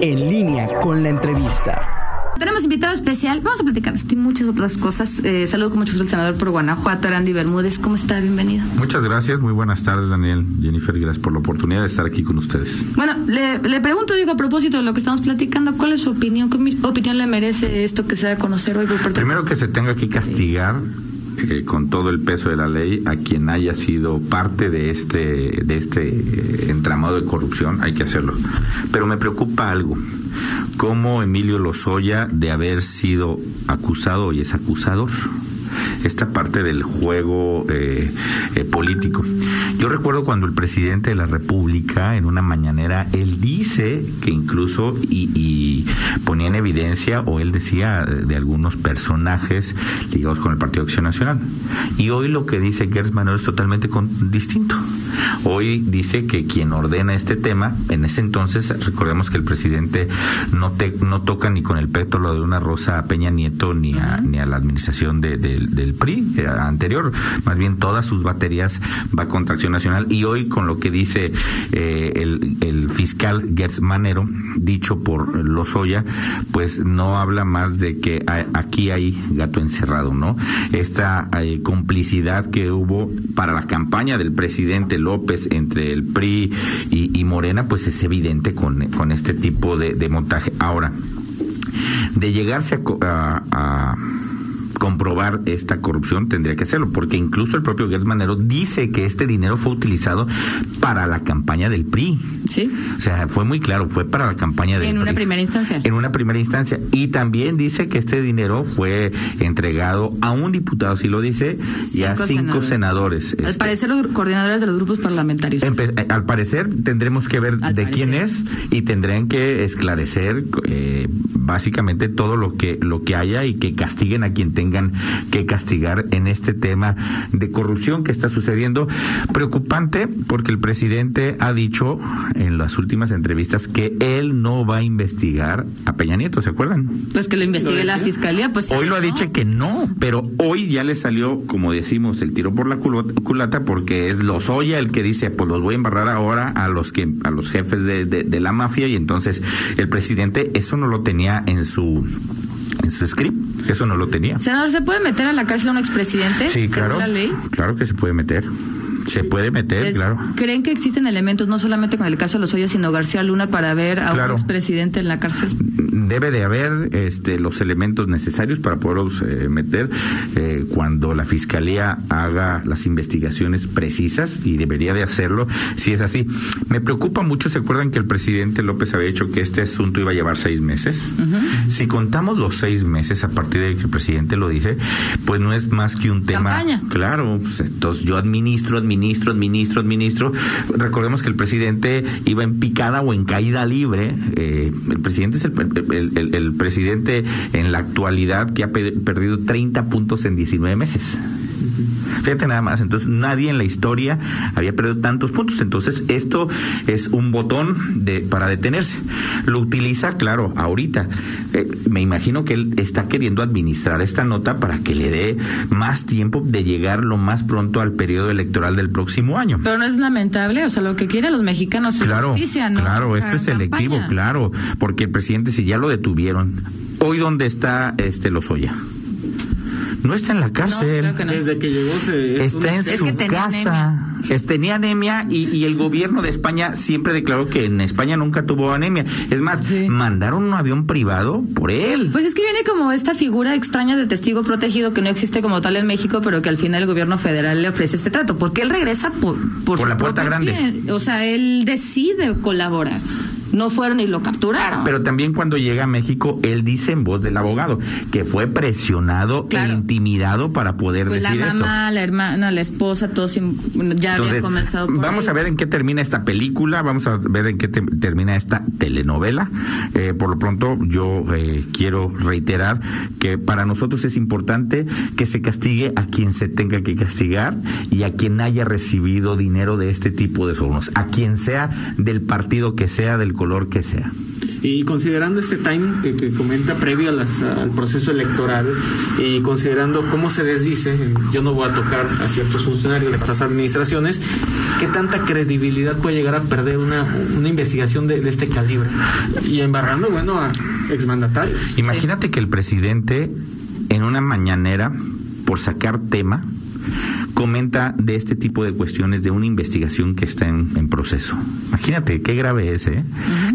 En línea con la entrevista. Tenemos invitado especial. Vamos a platicar de muchas otras cosas. Eh, saludo con mucho gusto al senador por Guanajuato, Arandi Bermúdez. ¿Cómo está? Bienvenido. Muchas gracias. Muy buenas tardes, Daniel. Jennifer, gracias por la oportunidad de estar aquí con ustedes. Bueno, le, le pregunto, digo, a propósito de lo que estamos platicando, ¿cuál es su opinión? ¿Qué opinión le merece esto que se da a conocer hoy por parte Primero que se tenga que castigar eh, con todo el peso de la ley a quien haya sido parte de este de este eh, entramado de corrupción hay que hacerlo. Pero me preocupa algo. Cómo Emilio Lozoya de haber sido acusado y es acusador esta parte del juego eh, eh, político. Yo recuerdo cuando el presidente de la República, en una mañanera, él dice que incluso y, ponía en evidencia, o él decía de algunos personajes ligados con el Partido Acción Nacional. Y hoy lo que dice Gertz es totalmente distinto. Hoy dice que quien ordena este tema, en ese entonces, recordemos que el presidente no, te, no toca ni con el pétalo de una rosa a Peña Nieto ni a, ni a la administración de, del PRI eh, anterior, más bien todas sus baterías va contra Acción Nacional. Y hoy con lo que dice eh, el, el, fiscal Gertz Manero, dicho por Lozoya, pues no habla más de que aquí hay gato encerrado, ¿no? Esta eh, complicidad que hubo para la campaña del presidente López entre el PRI y, Morena, pues es evidente con, con este tipo de, montaje. Ahora, de llegarse a comprobar esta corrupción, tendría que hacerlo, porque incluso el propio Gertz Manero dice que este dinero fue utilizado para la campaña del PRI. Sí. O sea, fue muy claro, fue para la campaña del PRI. En una primera instancia. En una primera instancia. Y también dice que este dinero fue entregado a un diputado, si lo dice, y a cinco senadores. Al este. parecer, los coordinadores de los grupos parlamentarios. Eh, al parecer, tendremos que ver de quién es y tendrán que esclarecer eh, básicamente todo lo que, lo que haya y que castiguen a quien tenga que castigar en este tema de corrupción que está sucediendo. Preocupante porque el presidente ha dicho en las últimas entrevistas que él no va a investigar a Peña Nieto, ¿se acuerdan? Pues que lo investigue la fiscalía, pues Hoy lo ha dicho que no, pero hoy ya le salió, como decimos, el tiro por la culata porque es Lozoya el que dice, pues los voy a embarrar ahora a los que a los jefes de, de la mafia y entonces el presidente eso no lo tenía en su script. Eso no lo tenía. Senador, ¿se puede meter a la cárcel a un expresidente? Sí, claro. la ley? Claro que se puede meter. Se puede meter, claro. ¿Creen que existen elementos, no solamente con el caso de los hoyos, sino García Luna, para ver a un expresidente en la cárcel? Debe de haber este, los elementos necesarios para poderlos eh, meter eh, cuando la fiscalía haga las investigaciones precisas y debería de hacerlo si es así. Me preocupa mucho, ¿se acuerdan que el presidente López había dicho que este asunto iba a llevar seis meses? Si contamos los seis meses a partir de que el presidente lo dice, pues no es más que un tema. Campaña. Claro, pues, entonces yo administro, administro ministro, administro, administro. Recordemos que el presidente iba en picada o en caída libre. Eh, el presidente es el, presidente en la actualidad que ha perdido 30 puntos en 19 meses. Fíjate nada más, entonces nadie en la historia había perdido tantos puntos. Entonces esto es un botón de para detenerse. Lo utiliza, claro, ahorita. Eh, me imagino que él está queriendo administrar esta nota para que le dé más tiempo de llegar lo más pronto al periodo electoral del próximo año. Pero no es lamentable, o sea, lo que quieren los mexicanos es claro, justicia, ¿no? Claro, esto es selectivo, claro, porque el presidente si ya lo detuvieron, hoy dónde está este Lozoya? No está en la cárcel. Desde que llegó se, está en su casa. tenía anemia y, el gobierno de España siempre declaró que en España nunca tuvo anemia. Es más, mandaron un avión privado por él. Pues es que viene como esta figura extraña de testigo protegido que no existe como tal en México, pero que al final el gobierno federal le ofrece este trato. Porque él regresa por, por, la puerta grande. O sea, él decide colaborar no fueron y lo capturaron. Pero también cuando llega a México, él dice en voz del abogado que fue presionado e intimidado para poder pues decir la mamá, la hermana, la esposa, todos ya habían comenzado. vamos a ver en qué termina esta película, vamos a ver en qué termina esta telenovela. Eh, por lo pronto, yo eh, quiero reiterar que para nosotros es importante que se castigue a quien se tenga que castigar y a quien haya recibido dinero de este tipo de sobornos, a quien sea del partido que sea, del color que sea. Y considerando este time que, comenta previo al proceso electoral y considerando cómo se desdice, yo no voy a tocar a ciertos funcionarios de estas administraciones, ¿qué tanta credibilidad puede llegar a perder una, una investigación de, este calibre? Y embarrando, bueno, a exmandatarios. Imagínate que el presidente en una mañanera, por sacar tema, comenta de este tipo de cuestiones de una investigación que está en, proceso. Imagínate qué grave es, ¿eh?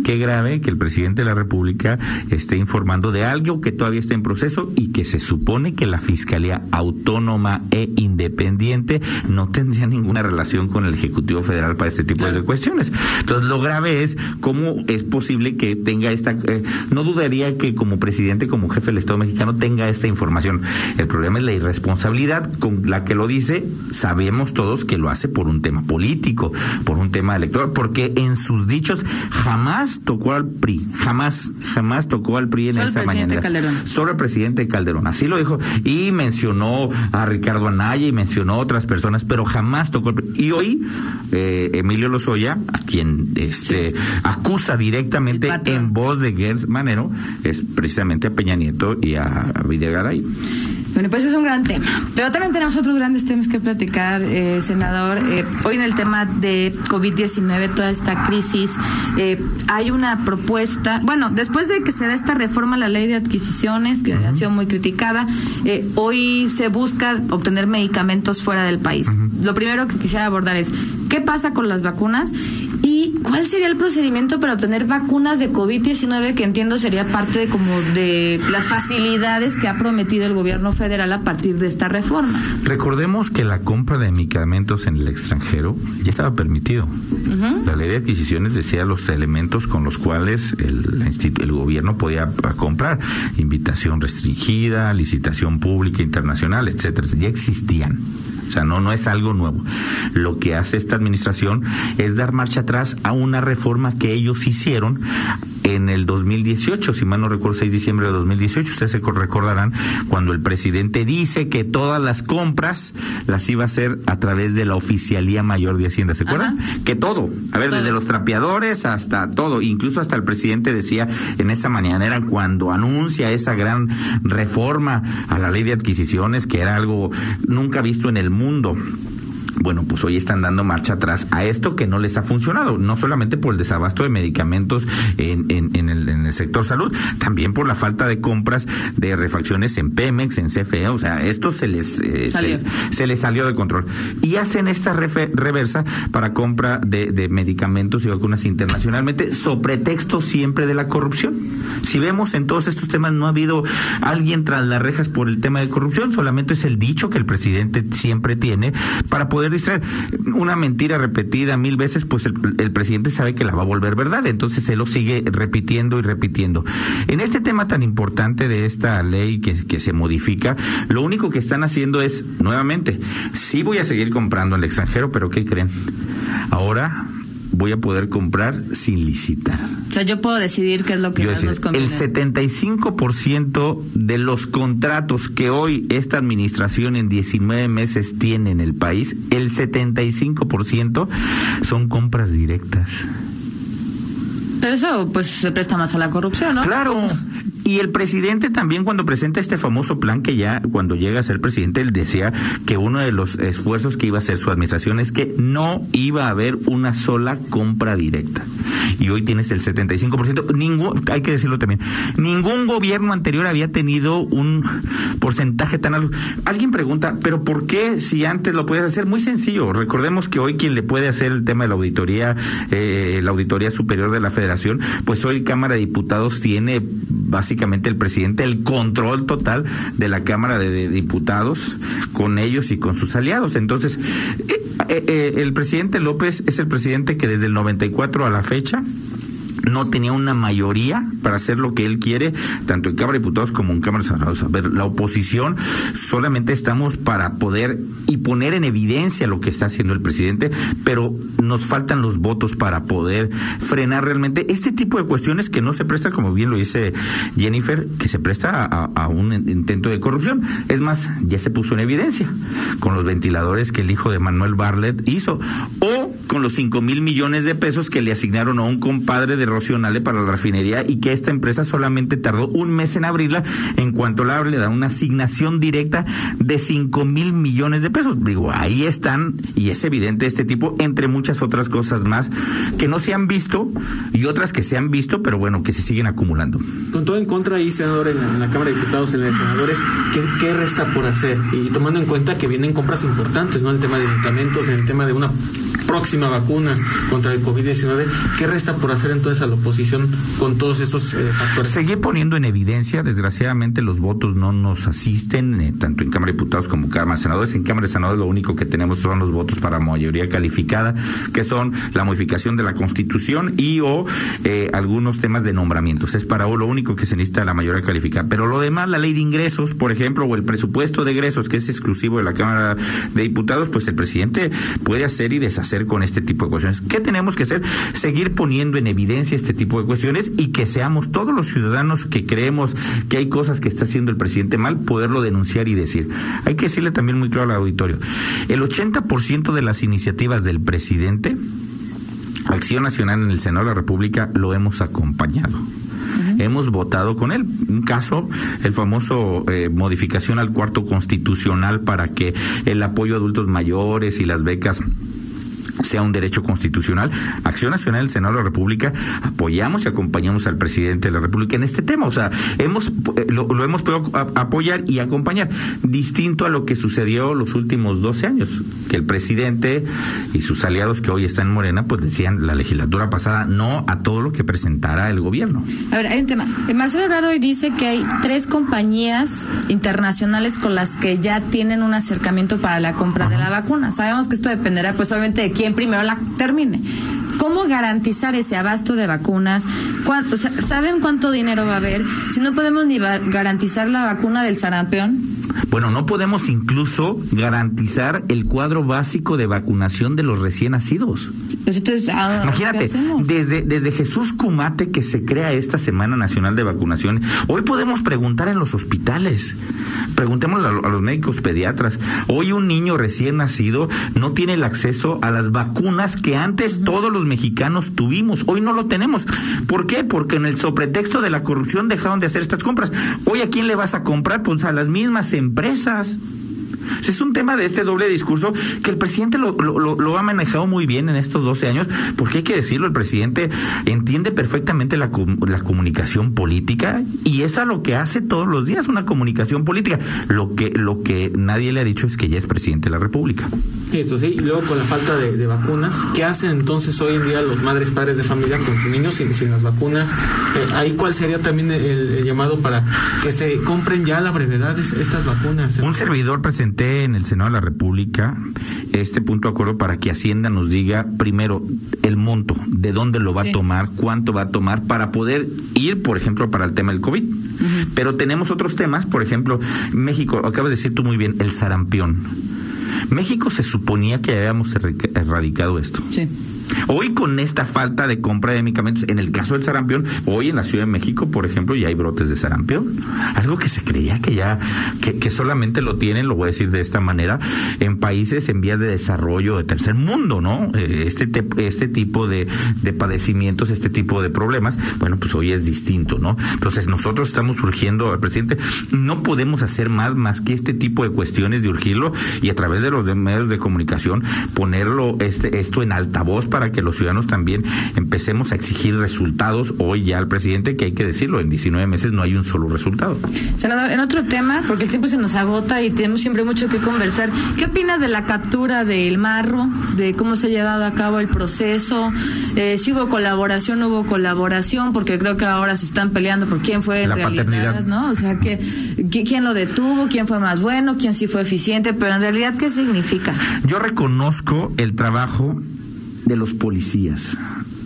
Qué grave que el presidente de la República esté informando de algo que todavía está en proceso y que se supone que la Fiscalía Autónoma e Independiente no tendría ninguna relación con el Ejecutivo Federal para este tipo de cuestiones. Entonces, lo grave es cómo es posible que tenga esta... Eh, no dudaría que como presidente, como jefe del Estado mexicano, tenga esta información. El problema es la irresponsabilidad con la que lo dice sabemos todos que lo hace por un tema político, por un tema electoral, porque en sus dichos jamás tocó al PRI, jamás, jamás tocó al PRI en esa mañana. Solo el presidente Calderón, así lo dijo, y mencionó a Ricardo Anaya y mencionó a otras personas, pero jamás tocó al PRI. Y hoy, eh, Emilio Lozoya, a quien este acusa directamente en voz de Gers Manero, es precisamente a Peña Nieto y a Videgaray. Bueno, pues es un gran tema. Pero también tenemos otros grandes temas que platicar, eh, senador. Eh, hoy en el tema de COVID-19, toda esta crisis, eh, hay una propuesta, bueno, después de que se da esta reforma a la ley de adquisiciones, que ha sido muy criticada, hoy se busca obtener medicamentos fuera del país. Lo primero que quisiera abordar es, ¿qué pasa con las vacunas? ¿Y cuál sería el procedimiento para obtener vacunas de COVID-19 que entiendo sería parte de como de las facilidades que ha prometido el gobierno federal a partir de esta reforma? Recordemos que la compra de medicamentos en el extranjero ya estaba permitido. La ley de adquisiciones decía los elementos con los cuales el, el gobierno podía comprar, invitación restringida, licitación pública internacional, etcétera, ya existían. O sea, no, no es algo nuevo. Lo que hace esta administración es dar marcha atrás a una reforma que ellos hicieron en el 2018, si mal no recuerdo, 6 de diciembre de 2018, ustedes se recordarán cuando el presidente dice que todas las compras las iba a hacer a través de la Oficialía Mayor de Hacienda, ¿se acuerdan? Que todo, a ver, desde los trapeadores hasta todo, incluso hasta el presidente decía en esa mañanera cuando anuncia esa gran reforma a la ley de adquisiciones, que era algo nunca visto en el mundo mundo bueno, pues hoy están dando marcha atrás a esto que no les ha funcionado, no solamente por el desabasto de medicamentos en, en, el, en el, sector salud, también por la falta de compras de refacciones en Pemex, en CFE, o sea, esto se les, eh, se, les salió de control. Y hacen esta reversa para compra de, de medicamentos y vacunas internacionalmente, sobre pretexto siempre de la corrupción. Si vemos en todos estos temas, no ha habido alguien tras las rejas por el tema de corrupción, solamente es el dicho que el presidente siempre tiene para poder Una mentira repetida mil veces, pues el, presidente sabe que la va a volver verdad, entonces se lo sigue repitiendo y repitiendo. En este tema tan importante de esta ley que, que se modifica, lo único que están haciendo es, nuevamente, sí voy a seguir comprando al extranjero, pero ¿qué creen? Ahora voy a poder comprar sin licitar. O sea, yo puedo decidir qué es lo que más nos conviene. El 75% de los contratos que hoy esta administración en 19 meses tiene en el país, el 75% son compras directas. Pero eso pues se presta más a la corrupción, ¿no? Claro. Y el presidente también cuando presenta este famoso plan que ya cuando llega a ser presidente él decía que uno de los esfuerzos que iba a hacer su administración es que no iba a haber una sola compra directa. Y hoy tienes el 75%. Ningún, hay que decirlo también, ningún gobierno anterior había tenido un porcentaje tan alto. Alguien pregunta, pero ¿por qué si antes lo podías hacer? Muy sencillo. Recordemos que hoy quien le puede hacer el tema de la auditoría, eh, la auditoría superior de la federación, pues hoy Cámara de Diputados tiene básicamente el presidente el control total de la Cámara de, Diputados con ellos y con sus aliados. Entonces, eh, eh, eh, el presidente López es el presidente que desde el 94 a la fecha no tenía una mayoría para hacer lo que él quiere, tanto en Cámara de Diputados como en Cámara de Senadores. A ver, la oposición solamente estamos para poder y poner en evidencia lo que está haciendo el presidente, pero nos faltan los votos para poder frenar realmente este tipo de cuestiones que no se prestan, como bien lo dice Jennifer, que se presta a, a un intento de corrupción. Es más, ya se puso en evidencia con los ventiladores que el hijo de Manuel Barlet hizo. Con los 5 mil millones de pesos que le asignaron a un compadre de Rocionale para la refinería y que esta empresa solamente tardó un mes en abrirla en cuanto la le da una asignación directa de 5 mil millones de pesos. Digo, ahí están y es evidente este tipo, entre muchas otras cosas más que no se han visto y otras que se han visto, pero bueno, que se siguen acumulando. Con todo en contra ahí, senador, en la, Cámara de Diputados, en Senadores, ¿qué, ¿qué, resta por hacer? Y tomando en cuenta que vienen compras importantes, ¿no? El tema de medicamentos, en el tema de una próxima vacuna contra el COVID-19, ¿qué resta por hacer entonces a la oposición con todos estos eh, factores? Seguir poniendo en evidencia, desgraciadamente los votos no nos asisten, eh, tanto en Cámara de Diputados como Cámara de Senadores. En Cámara de Senadores lo único que tenemos son los votos para mayoría calificada, que son la modificación de la Constitución y o eh, algunos temas de nombramientos. Es para lo único que se necesita la mayoría calificada. Pero lo demás, la ley de ingresos, por ejemplo, o el presupuesto de egresos, que es exclusivo de la Cámara de Diputados, pues el presidente puede hacer y deshacer con este tipo de cuestiones. ¿Qué tenemos que hacer? Seguir poniendo en evidencia este tipo de cuestiones y que seamos todos los ciudadanos que creemos que hay cosas que está haciendo el presidente mal, poderlo denunciar y decir. Hay que decirle también muy claro al auditorio, el 80% de las iniciativas del presidente, Acción Nacional en el Senado de la República, lo hemos acompañado hemos votado con él. Un caso, el famoso eh, modificación al cuarto constitucional para que el apoyo a adultos mayores y las becas sea un derecho constitucional. Acción Nacional del Senado de la República apoyamos y acompañamos al presidente de la República en este tema. O sea, hemos eh, lo, hemos podido apoyar y acompañar, distinto a lo que sucedió los últimos 12 años, que el presidente y sus aliados que hoy están en Morena, pues decían la legislatura pasada no a todo lo que presentara el gobierno. A ver, hay un tema. Eh, Marcelo Ebrard hoy dice que hay tres compañías internacionales con las que ya tienen un acercamiento para la compra de la vacuna. Sabemos que esto dependerá, pues obviamente, de quién primero la termine. ¿Cómo garantizar ese abasto de vacunas? ¿Saben cuánto dinero va a haber? Si no podemos ni garantizar la vacuna del sarampión. Bueno, no podemos incluso garantizar el cuadro básico de vacunación de los recién nacidos. Pues Imagínate, desde, desde Jesús Cumate que se crea esta Semana Nacional de Vacunación, hoy podemos preguntar en los hospitales, preguntémosle a, los médicos pediatras, hoy un niño recién nacido no tiene el acceso a las vacunas que antes todos los mexicanos tuvimos, hoy no lo tenemos. ¿Por qué? Porque en el sobretexto de la corrupción dejaron de hacer estas compras. Hoy a quién le vas a comprar? Pues a las mismas empresas. Es un tema de este doble discurso que el presidente lo, lo, ha manejado muy bien en estos 12 años, porque hay que decirlo, el presidente entiende perfectamente la, la comunicación política y es a lo que hace todos los días una comunicación política. Lo que, lo que nadie le ha dicho es que ya es presidente de la República. Eso sí, y luego con la falta de, vacunas, ¿qué hacen entonces hoy en día los madres, padres de familia con sus niños sin, sin las vacunas? Eh, ahí cuál sería también el, llamado para que se compren ya a la brevedad estas vacunas. Un servidor presenté en el Senado de la República este punto de acuerdo para que Hacienda nos diga primero el monto, de dónde lo va a tomar, cuánto va a tomar para poder ir, por ejemplo, para el tema del COVID. Pero tenemos otros temas, por ejemplo, México, acabas de decir tú muy bien, el sarampión México se suponía que habíamos erradicado esto. Sí. Hoy con esta falta de compra de medicamentos, en el caso del sarampión, hoy en la Ciudad de México, por ejemplo, ya hay brotes de sarampión. Algo que se creía que ya, que, solamente lo tienen, lo voy a decir de esta manera, en países en vías de desarrollo de tercer mundo, ¿no? Eh, este, este tipo de, de padecimientos, este tipo de problemas, bueno, pues hoy es distinto, ¿no? Entonces nosotros estamos urgiendo al presidente, no podemos hacer más más que este tipo de cuestiones de urgirlo y a través de los medios de comunicación ponerlo este, esto en altavoz para para que los ciudadanos también empecemos a exigir resultados hoy ya al presidente, que hay que decirlo, en 19 meses no hay un solo resultado. Senador, en otro tema, porque el tiempo se nos agota y tenemos siempre mucho que conversar, ¿qué opina de la captura del marro, de cómo se ha llevado a cabo el proceso? Eh, si hubo colaboración, no hubo colaboración, porque creo que ahora se están peleando por quién fue en la realidad, paternidad. ¿no? O sea, que, quién lo detuvo, quién fue más bueno, quién sí fue eficiente, pero en realidad, ¿qué significa? Yo reconozco el trabajo de los policías,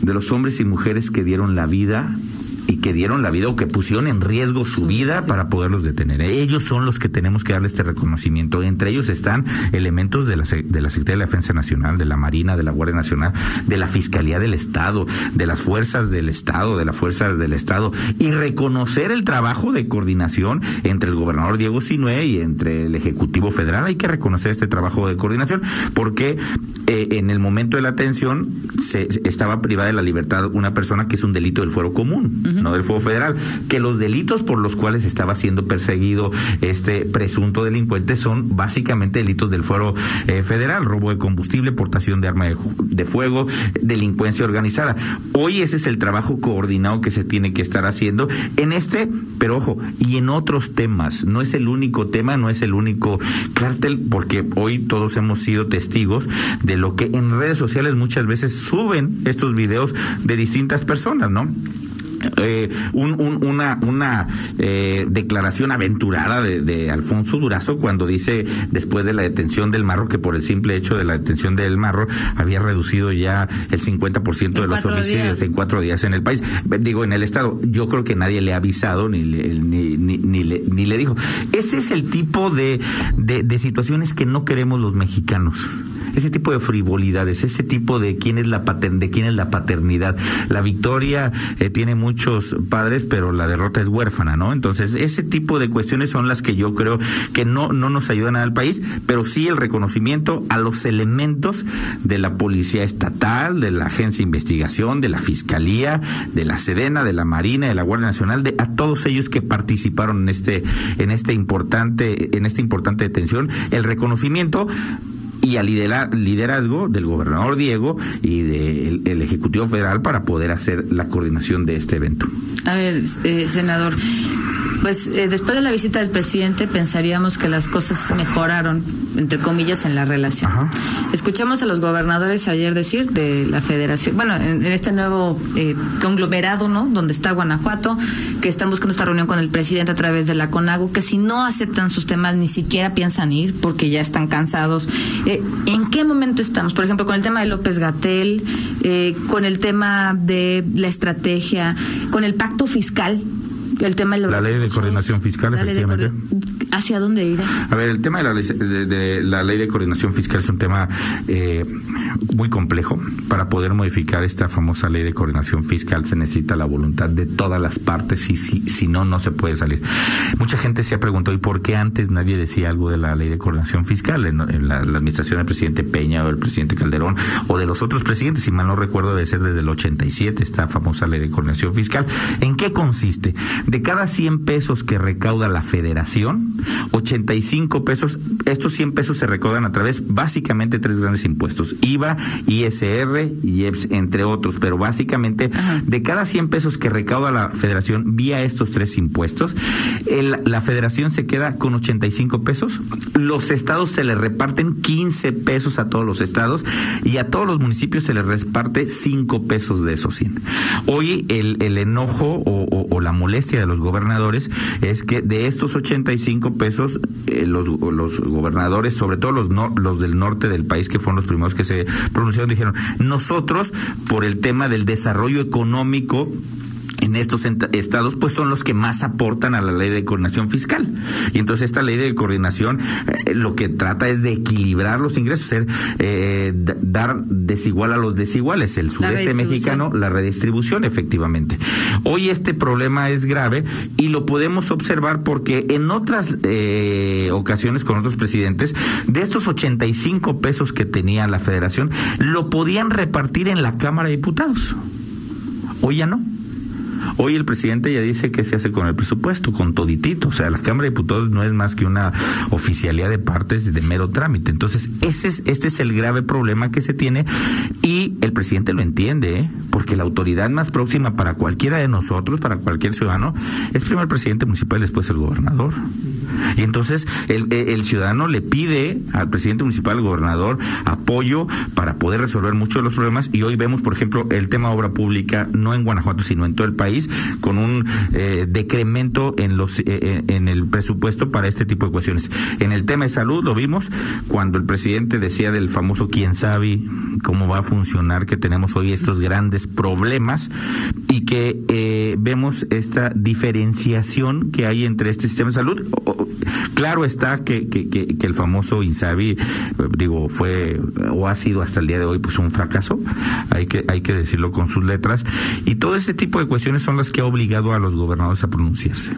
de los hombres y mujeres que dieron la vida y que dieron la vida o que pusieron en riesgo su vida para poderlos detener. Ellos son los que tenemos que darle este reconocimiento. Entre ellos están elementos de la, de la Secretaría de la Defensa Nacional, de la Marina, de la Guardia Nacional, de la Fiscalía del Estado, de las fuerzas del Estado, de las fuerzas del Estado, y reconocer el trabajo de coordinación entre el gobernador Diego Sinue y entre el Ejecutivo Federal. Hay que reconocer este trabajo de coordinación porque eh, en el momento de la atención se, estaba privada de la libertad una persona que es un delito del fuero común, no del fuero federal, que los delitos por los cuales estaba siendo perseguido este presunto delincuente son básicamente delitos del fuero eh, federal, robo de combustible, portación de arma de, fuego, delincuencia organizada. Hoy ese es el trabajo coordinado que se tiene que estar haciendo en este, pero ojo, y en otros temas. No es el único tema, no es el único cártel, porque hoy todos hemos sido testigos de lo que en redes sociales muchas veces suben estos videos de distintas personas, ¿no? Eh, una, una eh, declaración aventurada de, Alfonso Durazo cuando dice después de la detención del Marro que por el simple hecho de la detención del Marro había reducido ya el 50% de los homicidios en cuatro días en el país. Digo, en el Estado. Yo creo que nadie le ha avisado ni, ni, ni, ni, le, ni le dijo. Ese es el tipo de, de situaciones que no queremos los mexicanos ese tipo de frivolidades, ese tipo de quién es la de quién es la paternidad. La victoria eh, tiene muchos padres, pero la derrota es huérfana, ¿no? Entonces, ese tipo de cuestiones son las que yo creo que no, no nos ayudan al país, pero sí el reconocimiento a los elementos de la policía estatal, de la agencia de investigación, de la fiscalía, de la Sedena, de la Marina, de la Guardia Nacional, de a todos ellos que participaron en este, en este importante, en esta importante detención, el reconocimiento y al liderazgo del gobernador Diego y del Ejecutivo Federal para poder hacer la coordinación de este evento. A ver, eh, senador, pues eh, después de la visita del presidente pensaríamos que las cosas mejoraron, entre comillas, en la relación. Escuchamos a los gobernadores ayer decir de la federación, bueno, en, este nuevo eh, conglomerado, ¿no? Donde está Guanajuato, que están buscando esta reunión con el presidente a través de la CONAGO, que si no aceptan sus temas ni siquiera piensan ir porque ya están cansados. Eh, ¿En qué momento estamos? Por ejemplo, con el tema de López Gatel, con el tema de la estrategia, con el pacto fiscal el tema de la ley de coordinación fiscal, efectivamente. ¿Hacia dónde ir? A ver, el tema de la, ley de, la ley de coordinación fiscal es un tema eh, muy complejo. Para poder modificar esta famosa ley de coordinación fiscal se necesita la voluntad de todas las partes y si, si no, no se puede salir. Mucha gente se ha preguntado, ¿y por qué antes nadie decía algo de la ley de coordinación fiscal? En, la, administración del presidente Peña o del presidente Calderón o de los otros presidentes, si mal no recuerdo, debe ser desde el 87 esta famosa ley de coordinación fiscal. ¿En qué consiste? De cada 100 pesos que recauda la federación, 85 pesos, estos 100 pesos se recaudan a través básicamente tres grandes impuestos, IVA, ISR y EPS, entre otros, pero básicamente de cada 100 pesos que recauda la federación vía estos tres impuestos, la federación se queda con 85 pesos, los estados se le reparten 15 pesos a todos los estados y a todos los municipios se les reparte 5 pesos de esos 100. Hoy el, enojo o la molestia de los gobernadores es que de estos 85 pesos, eh, los, los gobernadores, sobre todo los, los del norte del país, que fueron los primeros que se pronunciaron, dijeron, nosotros, por el tema del desarrollo económico, en estos estados, pues son los que más aportan a la ley de coordinación fiscal. Y entonces esta ley de coordinación eh, lo que trata es de equilibrar los ingresos, ser, eh, dar desigual a los desiguales. El sureste mexicano, la redistribución, efectivamente. Hoy este problema es grave y lo podemos observar porque en otras eh, ocasiones con otros presidentes, de estos 85 pesos que tenía la federación, lo podían repartir en la Cámara de Diputados. Hoy ya no. Hoy el presidente ya dice que se hace con el presupuesto, con toditito. O sea, la Cámara de Diputados no es más que una oficialidad de partes de mero trámite. Entonces, ese es, este es el grave problema que se tiene y el presidente lo entiende, ¿eh? porque la autoridad más próxima para cualquiera de nosotros, para cualquier ciudadano, es primero el presidente municipal y después el gobernador. Y entonces el, ciudadano le pide al presidente municipal, al gobernador, apoyo para poder resolver muchos de los problemas. Y hoy vemos, por ejemplo, el tema obra pública, no en Guanajuato, sino en todo el país, con un eh, decremento en, los, eh, eh, en el presupuesto para este tipo de cuestiones. En el tema de salud lo vimos cuando el presidente decía del famoso quién sabe cómo va a funcionar, que tenemos hoy estos grandes problemas y que vemos esta diferenciación que hay entre este sistema de salud Claro está que, que, el famoso Insabi, digo, fue o ha sido hasta el día de hoy pues un fracaso, hay que, hay que decirlo con sus letras, y todo ese tipo de cuestiones son las que ha obligado a los gobernadores a pronunciarse.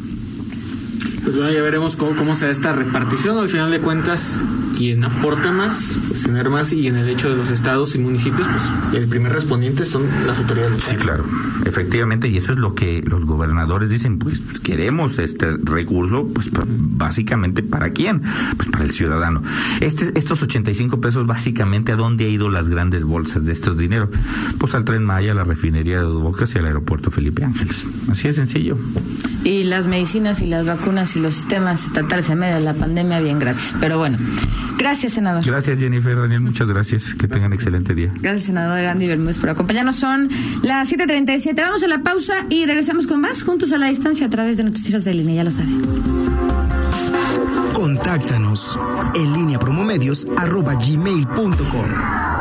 Pues bueno, ya veremos cómo, cómo se da esta repartición. Al final de cuentas, quien aporta más, pues tener más, y en el hecho de los estados y municipios, pues el primer respondiente son las autoridades locales. Sí, claro, efectivamente, y eso es lo que los gobernadores dicen, pues queremos este recurso, pues básicamente para quién, pues para el ciudadano. Este, estos 85 pesos básicamente a dónde ha ido las grandes bolsas de estos dinero, pues al tren Maya, a la refinería de Dos Bocas y al aeropuerto Felipe Ángeles. Así de sencillo. Y las medicinas y las vacunas y los sistemas estatales en medio de la pandemia, bien, gracias. Pero bueno, gracias, senador. Gracias, Jennifer, Daniel, muchas gracias. Que tengan excelente día. Gracias, senador Gandhi Bermúdez, por acompañarnos. Son las 7:37. Vamos a la pausa y regresamos con más juntos a la distancia a través de Noticieros de Línea, ya lo saben. Contáctanos en línea promomedios arroba gmail.com.